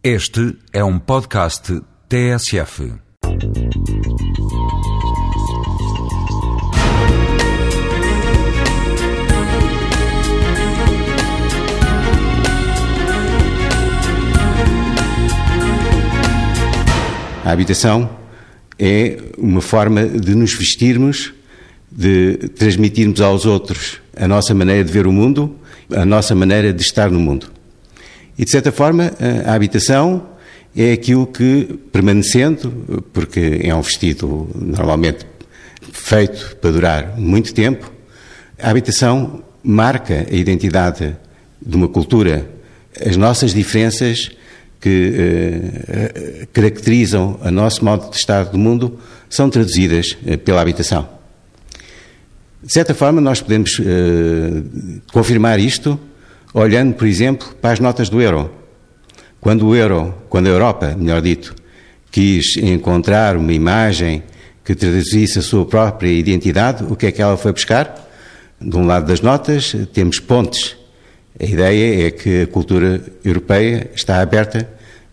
Este é um podcast TSF. A habitação é uma forma de nos vestirmos, de transmitirmos aos outros a nossa maneira de ver o mundo, a nossa maneira de estar no mundo. E, de certa forma, a habitação é aquilo que, permanecendo, porque é um vestido normalmente feito para durar muito tempo, a habitação marca a identidade de uma cultura. As nossas diferenças que eh, caracterizam o nosso modo de estar do mundo são traduzidas eh, pela habitação. De certa forma, nós podemos eh, confirmar isto olhando, por exemplo, para as notas do euro. Quando o euro, quando a Europa, melhor dito, quis encontrar uma imagem que traduzisse a sua própria identidade, o que é que ela foi buscar? De um lado das notas temos pontes. A ideia é que a cultura europeia está aberta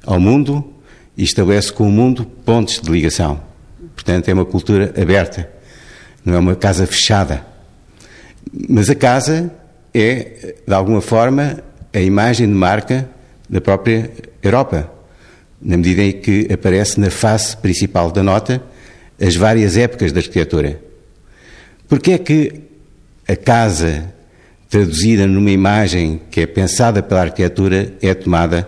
ao mundo e estabelece com o mundo pontes de ligação. Portanto, é uma cultura aberta, não é uma casa fechada. Mas a casa é, de alguma forma, a imagem de marca da própria Europa, na medida em que aparece na face principal da nota as várias épocas da arquitetura. Porquê é que a casa, traduzida numa imagem que é pensada pela arquitetura, é tomada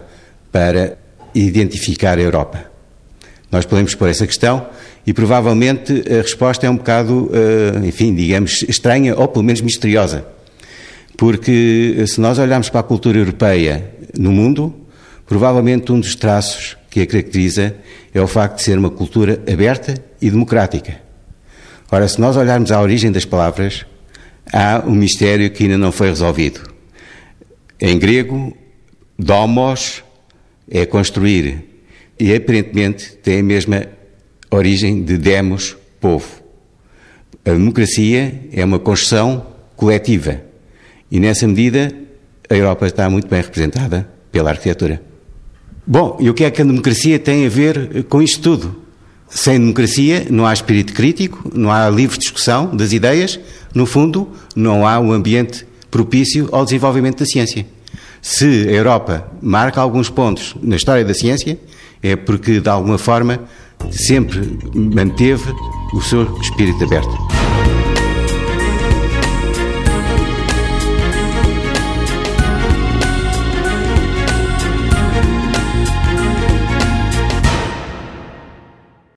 para identificar a Europa? Nós podemos pôr essa questão e provavelmente a resposta é um bocado, eh, enfim, digamos, estranha ou pelo menos misteriosa. Porque se nós olharmos para a cultura europeia no mundo, provavelmente um dos traços que a caracteriza é o facto de ser uma cultura aberta e democrática. Ora, se nós olharmos à origem das palavras, há um mistério que ainda não foi resolvido. Em grego, domos é construir e aparentemente tem a mesma origem de demos, povo. A democracia é uma construção coletiva. E nessa medida, a Europa está muito bem representada pela arquitetura. Bom, e o que é que a democracia tem a ver com isto tudo? Sem democracia não há espírito crítico, não há livre discussão das ideias, no fundo, não há um ambiente propício ao desenvolvimento da ciência. Se a Europa marca alguns pontos na história da ciência, é porque, de alguma forma, sempre manteve o seu espírito aberto.